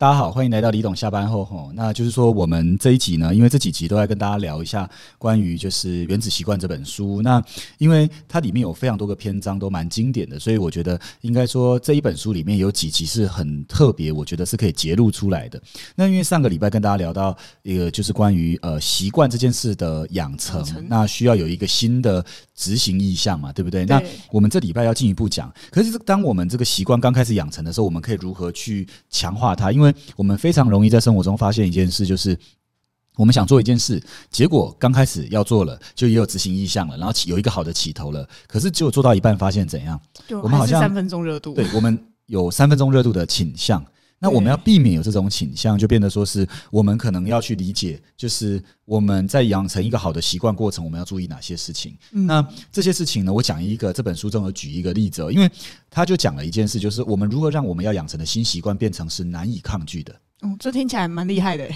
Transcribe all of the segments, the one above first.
大家好，欢迎来到李董下班后吼。那就是说，我们这一集呢，因为这几集都在跟大家聊一下关于就是《原子习惯》这本书。那因为它里面有非常多个篇章都蛮经典的，所以我觉得应该说这一本书里面有几集是很特别，我觉得是可以揭露出来的。那因为上个礼拜跟大家聊到一个就是关于呃习惯这件事的养成，那需要有一个新的执行意向嘛，对不对？那我们这礼拜要进一步讲，可是当我们这个习惯刚开始养成的时候，我们可以如何去强化它？因为我们非常容易在生活中发现一件事，就是我们想做一件事，结果刚开始要做了，就也有执行意向了，然后有一个好的起头了，可是只有做到一半，发现怎样？我们好像三分钟热度，对我们有三分钟热度的倾向。那我们要避免有这种倾向，就变得说是我们可能要去理解，就是我们在养成一个好的习惯过程，我们要注意哪些事情。那这些事情呢？我讲一个这本书中有举一个例子，因为他就讲了一件事，就是我们如何让我们要养成的新习惯变成是难以抗拒的。哦，这听起来蛮厉害的。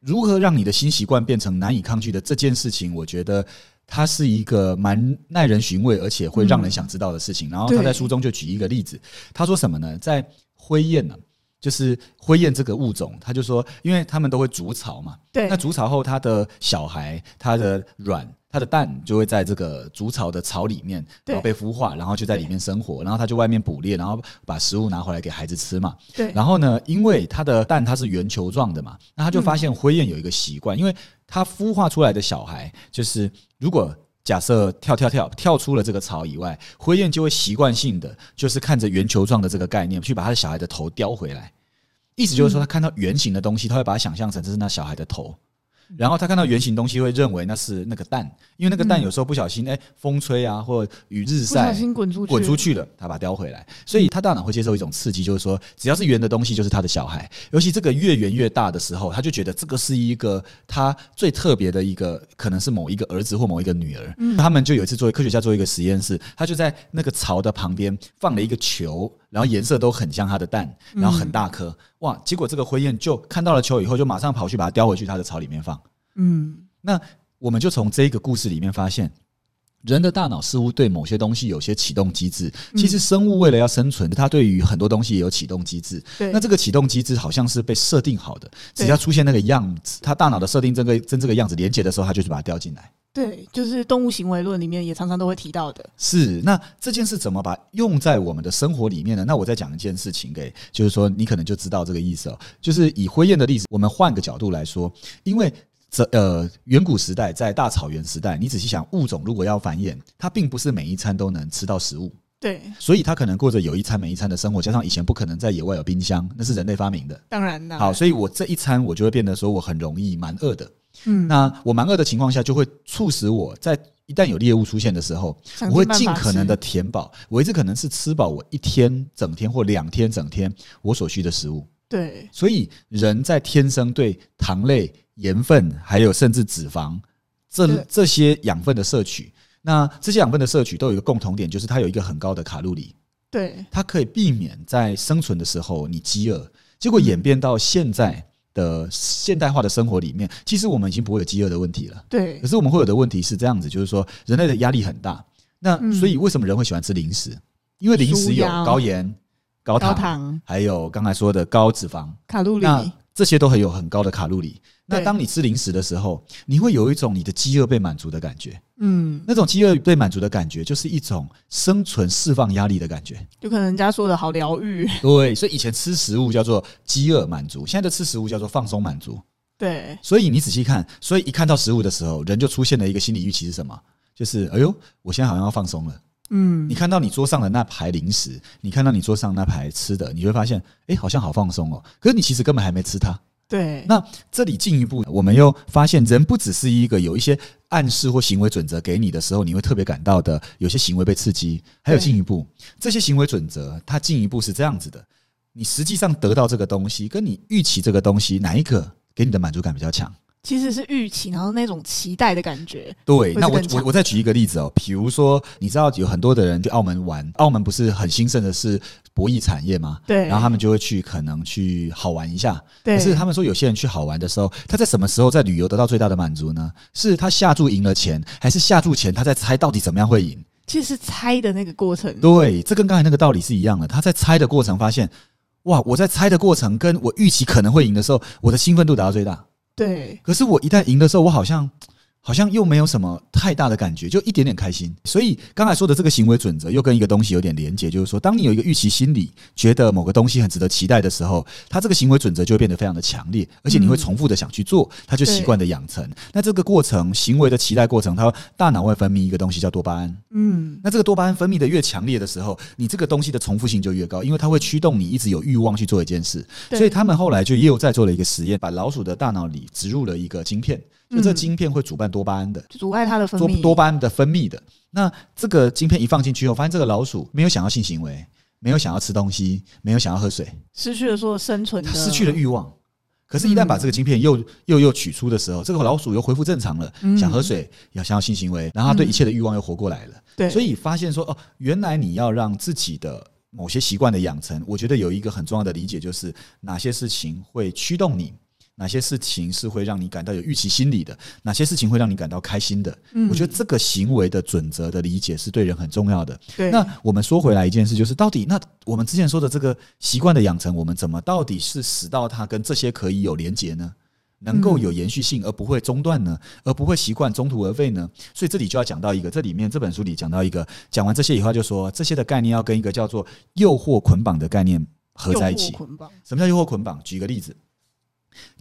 如何让你的新习惯变成难以抗拒的这件事情，我觉得它是一个蛮耐人寻味，而且会让人想知道的事情。然后他在书中就举一个例子，他说什么呢？在灰雁呢？就是灰雁这个物种，他就说，因为他们都会筑巢嘛，对，那筑巢后，它的小孩、它的卵、它的蛋就会在这个筑巢的巢里面，然后被孵化，然后就在里面生活，然后它就外面捕猎，然后把食物拿回来给孩子吃嘛，对。然后呢，因为它的蛋它是圆球状的嘛，那他就发现灰雁有一个习惯，因为它孵化出来的小孩，就是如果假设跳跳跳跳出了这个巢以外，灰雁就会习惯性的就是看着圆球状的这个概念，去把他的小孩的头叼回来。意思就是说，他看到圆形的东西，他会把它想象成这是那小孩的头。然后他看到圆形东西，会认为那是那个蛋，因为那个蛋有时候不小心，哎，风吹啊，或雨日晒，滚出滚出去了，他把它叼回来。所以他大脑会接受一种刺激，就是说，只要是圆的东西，就是他的小孩。尤其这个越圆越大的时候，他就觉得这个是一个他最特别的一个，可能是某一个儿子或某一个女儿。他们就有一次作为科学家做一个实验室，他就在那个槽的旁边放了一个球，然后颜色都很像它的蛋，然后很大颗。哇！结果这个灰雁就看到了球以后，就马上跑去把它叼回去它的巢里面放。嗯，那我们就从这个故事里面发现，人的大脑似乎对某些东西有些启动机制。其实生物为了要生存，它对于很多东西也有启动机制。那这个启动机制好像是被设定好的，只要出现那个样子，它大脑的设定这个跟这个样子连接的时候，它就是把它叼进来。对，就是动物行为论里面也常常都会提到的。是，那这件事怎么把用在我们的生活里面呢？那我再讲一件事情给，就是说你可能就知道这个意思哦。就是以灰雁的例子，我们换个角度来说，因为这呃远古时代在大草原时代，你仔细想，物种如果要繁衍，它并不是每一餐都能吃到食物。对，所以它可能过着有一餐没一餐的生活，加上以前不可能在野外有冰箱，那是人类发明的。当然的。好，所以我这一餐我就会变得说我很容易蛮饿的。嗯，那我蛮饿的情况下，就会促使我在一旦有猎物出现的时候，我会尽可能的填饱，我一直可能是吃饱我一天整天或两天整天我所需的食物。对，所以人在天生对糖类、盐分，还有甚至脂肪这这些养分的摄取，那这些养分的摄取都有一个共同点，就是它有一个很高的卡路里。对，它可以避免在生存的时候你饥饿。结果演变到现在。的现代化的生活里面，其实我们已经不会有饥饿的问题了。对，可是我们会有的问题是这样子，就是说人类的压力很大。那所以为什么人会喜欢吃零食？因为零食有高盐、高糖，还有刚才说的高脂肪、卡路里。这些都很有很高的卡路里。那当你吃零食的时候，你会有一种你的饥饿被满足的感觉。嗯，那种饥饿被满足的感觉，就是一种生存释放压力的感觉。就可能人家说的好疗愈。对，所以以前吃食物叫做饥饿满足，现在的吃食物叫做放松满足。对，所以你仔细看，所以一看到食物的时候，人就出现了一个心理预期是什么？就是哎呦，我现在好像要放松了。嗯，你看到你桌上的那排零食，你看到你桌上那排吃的，你会发现，哎，好像好放松哦。可是你其实根本还没吃它。对。那这里进一步，我们又发现，人不只是一个有一些暗示或行为准则给你的时候，你会特别感到的有些行为被刺激，还有进一步，这些行为准则它进一步是这样子的：你实际上得到这个东西，跟你预期这个东西，哪一个给你的满足感比较强？其实是预期，然后那种期待的感觉。对，那我我我再举一个例子哦，比如说，你知道有很多的人去澳门玩，澳门不是很兴盛的是博弈产业吗？对，然后他们就会去可能去好玩一下。对，可是他们说有些人去好玩的时候，他在什么时候在旅游得到最大的满足呢？是他下注赢了钱，还是下注前他在猜到底怎么样会赢？其实是猜的那个过程。对，这跟刚才那个道理是一样的。他在猜的过程发现。哇，我在猜的过程跟我预期可能会赢的时候，我的兴奋度达到最大。对，可是我一旦赢的时候，我好像好像又没有什么太大的感觉，就一点点开心。所以刚才说的这个行为准则，又跟一个东西有点连结，就是说，当你有一个预期心理，觉得某个东西很值得期待的时候，它这个行为准则就会变得非常的强烈，而且你会重复的想去做，它就习惯的养成。那这个过程，行为的期待过程，它大脑会分泌一个东西叫多巴胺。嗯，那这个多巴胺分泌的越强烈的时候，你这个东西的重复性就越高，因为它会驱动你一直有欲望去做一件事。所以他们后来就又在做了一个实验，把老鼠的大脑里植入了一个晶片，就这嗯晶片会主办多巴胺的。就阻碍它的分多泌。多巴胺的分泌的。那这个晶片一放进去后，发现这个老鼠没有想要性行为，没有想要吃东西，没有想要喝水，失去了所有生存失去了欲望。可是，一旦把这个晶片又又又取出的时候，这个老鼠又恢复正常了，嗯想喝水，要想要性行为，然后它对一切的欲望又活过来了。对，所以发现说，哦，原来你要让自己的某些习惯的养成，我觉得有一个很重要的理解，就是哪些事情会驱动你，哪些事情是会让你感到有预期心理的，哪些事情会让你感到开心的。嗯我觉得这个行为的准则的理解是对人很重要的。对，那我们说回来一件事，就是到底那我们之前说的这个习惯的养成，我们怎么到底是使到它跟这些可以有连结呢？能够有延续性，而不会中断呢？而不会习惯中途而废呢？所以这里就要讲到一个，这里面这本书里讲到一个，讲完这些以后就说这些的概念要跟一个叫做诱惑捆绑的概念合在一起。什么叫诱惑捆绑？举个例子，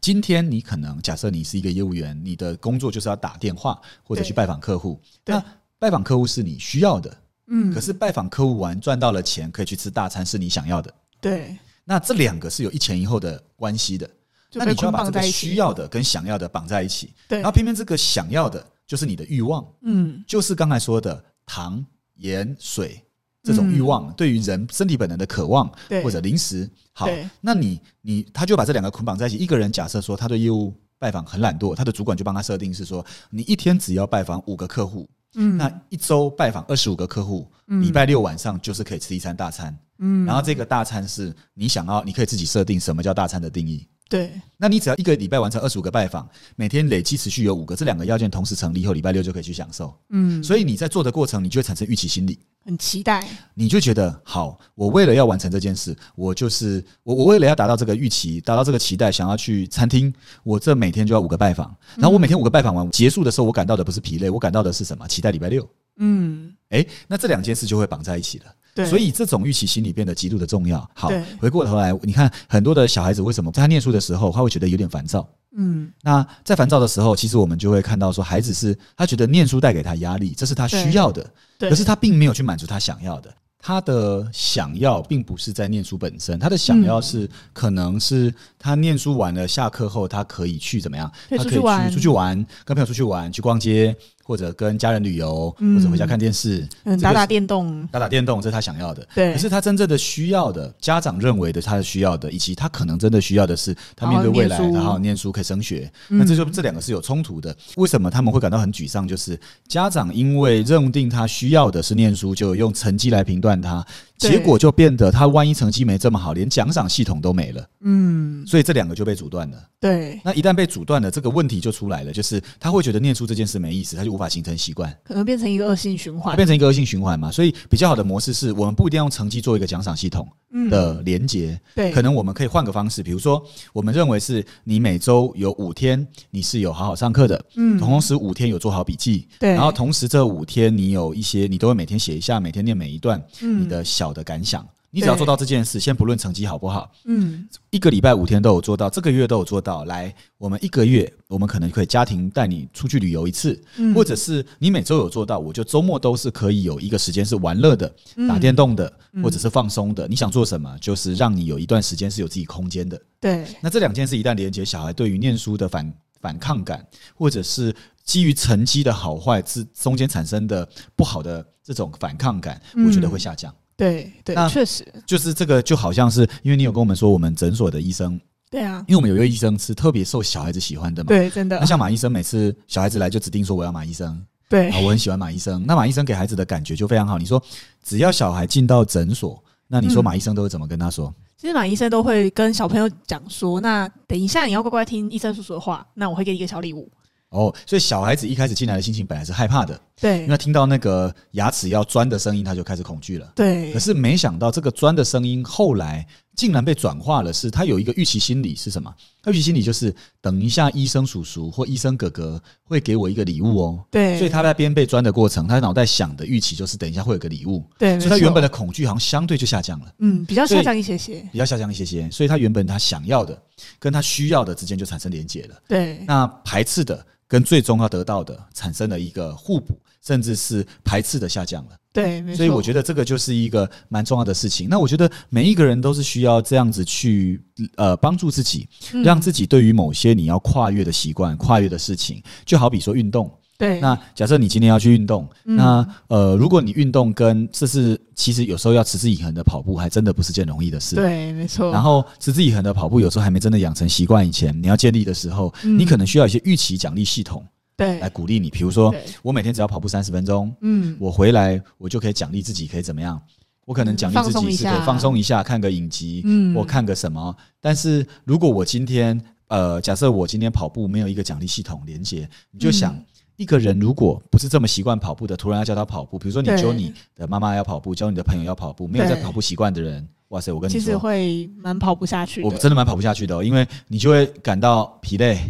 今天你可能假设你是一个业务员，你的工作就是要打电话或者去拜访客户。那拜访客户是你需要的，嗯，可是拜访客户完赚到了钱，可以去吃大餐是你想要的。对，那这两个是有一前一后的关系的，那你就要把这个。需要的跟想要的绑在一起，对。然后偏偏这个想要的就是你的欲望，嗯，就是刚才说的糖、盐、水这种欲望，对于人身体本能的渴望，或者零食。好，那你你他就把这两个捆绑在一起。一个人假设说他对业务拜访很懒惰，他的主管就帮他设定是说，你一天只要拜访五个客户，嗯，那一周拜访二十五个客户，嗯礼拜六晚上就是可以吃一餐大餐。嗯，然后这个大餐是你想要，你可以自己设定什么叫大餐的定义。对，那你只要一个礼拜完成二十五个拜访，每天累计持续有五个，这两个要件同时成立以后，礼拜六就可以去享受。嗯，所以你在做的过程，你就会产生预期心理，很期待，你就觉得好，我为了要完成这件事，我就是我我为了要达到这个预期，达到这个期待，想要去餐厅，我这每天就要五个拜访，然后我每天五个拜访完结束的时候，我感到的不是疲累，我感到的是什么？期待礼拜六。嗯，诶，那这两件事就会绑在一起了。对，所以这种预期心理变得极度的重要。好，回过头来，你看很多的小孩子为什么在他念书的时候，他会觉得有点烦躁？嗯，那在烦躁的时候，其实我们就会看到说，孩子是他觉得念书带给他压力，这是他需要的，可是他并没有去满足他想要的。他的想要并不是在念书本身，他的想要是可能是他念书完了，下课后他可以去怎么样？他可以去出去玩，跟朋友出去玩，去逛街，或者跟家人旅游，嗯或者回家看电视，嗯，打打电动，打打电动，这是他想要的。对，可是他真正的需要的，家长认为的他的需要的，以及他可能真的需要的是，他面对未来，然后念书可以升学。嗯那这就这两个是有冲突的。为什么他们会感到很沮丧？就是家长因为认定他需要的是念书，就用成绩来评断他，结果就变得他万一成绩没这么好，连奖赏系统都没了。嗯，所以这两个就被阻断了。对，那一旦被阻断了，这个问题就出来了，就是他会觉得念书这件事没意思，他就无法形成习惯。可能变成一个恶性循环，变成一个恶性循环嘛，所以比较好的模式是我们不一定要用成绩做一个奖赏系统嗯，的连接，对，可能我们可以换个方式，比如说我们认为是你每周有五天你是有好好上课的，嗯，同时五天有做好笔记，对，然后同时这五天你有一些你都会每天写一下，每天念每一段嗯。你的小的感想。你只要做到这件事，先不论成绩好不好，嗯一个礼拜五天都有做到，这个月都有做到。来，我们一个月，我们可能可以家庭带你出去旅游一次，嗯，或者是你每周有做到，我就周末都是可以有一个时间是玩乐的、嗯打电动的，嗯或者是放松的。你想做什么，就是让你有一段时间是有自己空间的。对，那这两件事一旦连接，小孩对于念书的反反抗感，或者是基于成绩的好坏之中间产生的不好的这种反抗感，我觉得会下降。对对那，确实，就是这个，就好像是因为你有跟我们说，我们诊所的医生，对啊，因为我们有一个医生是特别受小孩子喜欢的嘛。对，真的那，像马医生，每次小孩子来就指定说我要马医生，对啊，我很喜欢马医生。那马医生给孩子的感觉就非常好。你说只要小孩进到诊所，那你说嗯马医生都会怎么跟他说？其实马医生都会跟小朋友讲说，那等一下你要乖乖听医生叔叔的话，那我会给你一个小礼物。哦，所以小孩子一开始进来的心情本来是害怕的，对。因为听到那个牙齿要钻的声音，他就开始恐惧了。对。可是没想到这个钻的声音后来竟然被转化了，是他有一个预期心理是什么？预期心理就是等一下医生叔叔或医生哥哥会给我一个礼物哦。对，所以他在边被钻的过程，他脑袋想的预期就是等一下会有个礼物，对，所以他原本的恐惧好像相对就下降了，嗯比较下降一些些，比较下降一些些，所以他原本他想要的跟他需要的之间就产生连结了。对那排斥的跟最终要得到的产生了一个互补，甚至是排斥的下降了。对，所以我觉得这个就是一个蛮重要的事情。那我觉得每一个人都是需要这样子去呃帮助自己，嗯让自己对于某些你要跨越的习惯、跨越的事情，就好比说运动。对那假设你今天要去运动，嗯那呃，如果你运动跟这是其实有时候要持之以恒的跑步，还真的不是件容易的事。对，没错。然后持之以恒的跑步，有时候还没真的养成习惯以前，你要建立的时候，嗯你可能需要一些预期奖励系统对来鼓励你。比如说，我每天只要跑步三十分钟，嗯我回来我就可以奖励自己，可以怎么样？我可能奖励自己是可以放松一下，看个影集，嗯或看个什么。但是如果我今天呃，假设我今天跑步没有一个奖励系统连接，你就想。嗯一个人如果不是这么习惯跑步的，突然要教他跑步，比如说你教你的妈妈要跑步，教你的朋友要跑步，没有在跑步习惯的人，哇塞！我跟你说其实，会蛮跑不下去的，我真的蛮跑不下去的、哦，因为你就会感到疲累，就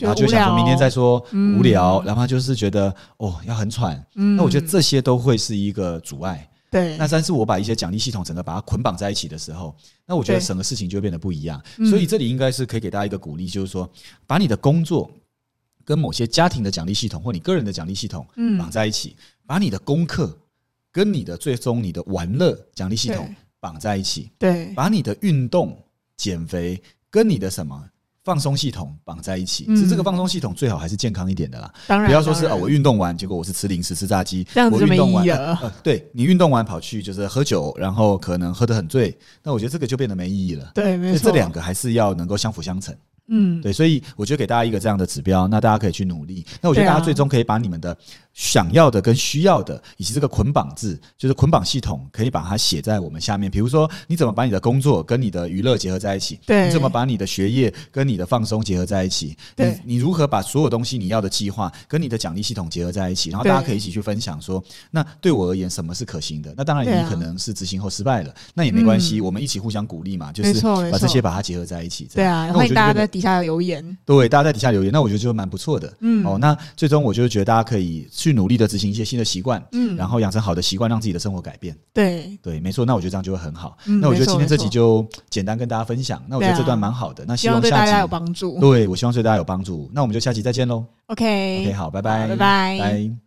然后就想说明天再说，嗯。无聊，然后就是觉得哦要很喘，嗯。那我觉得这些都会是一个阻碍。对，那但是我把一些奖励系统整个把它捆绑在一起的时候，那我觉得整个事情就会变得不一样。嗯。所以这里应该是可以给大家一个鼓励，就是说把你的工作跟某些家庭的奖励系统或你个人的奖励系统嗯。绑在一起，把你的功课跟你的最终你的玩乐奖励系统绑在一起，对。把你的运动、减肥跟你的什么放松系统绑在一起。嗯是这个放松系统最好还是健康一点的啦，当然不要说是当然哦，我运动完结果我是吃零食、吃炸鸡，这样子就没我运动完意义了呃，对你运动完跑去就是喝酒，然后可能喝得很醉，那我觉得这个就变得没意义了。对，所没错，这两个还是要能够相辅相成。嗯，对，所以我觉得给大家一个这样的指标，那大家可以去努力。那我觉得大家最终可以把你们的想要的跟需要的，以及这个捆绑制，就是捆绑系统，可以把它写在我们下面。比如说，你怎么把你的工作跟你的娱乐结合在一起？对你怎么把你的学业跟你的放松结合在一起？对你你如何把所有东西你要的计划跟你的奖励系统结合在一起？然后大家可以一起去分享说，那对我而言什么是可行的？那当然你可能是执行后失败了，那也没关系，我们一起互相鼓励嘛，就是把这些把它结合在一起。对啊，样那我欢迎大家觉得底下留言，对，大家在底下留言，那我觉得就蛮不错的。嗯哦，那最终我就是觉得大家可以去努力的执行一些新的习惯，嗯然后养成好的习惯，让自己的生活改变。对，对，没错，那我觉得这样就会很好。嗯那我觉得今天这集就简单跟大家分享。那我觉得这段蛮好的。那希希望对下集大家有帮助。对我希望对大家有帮助。那我们就下期再见喽。OK，OK，好，拜拜，拜拜拜。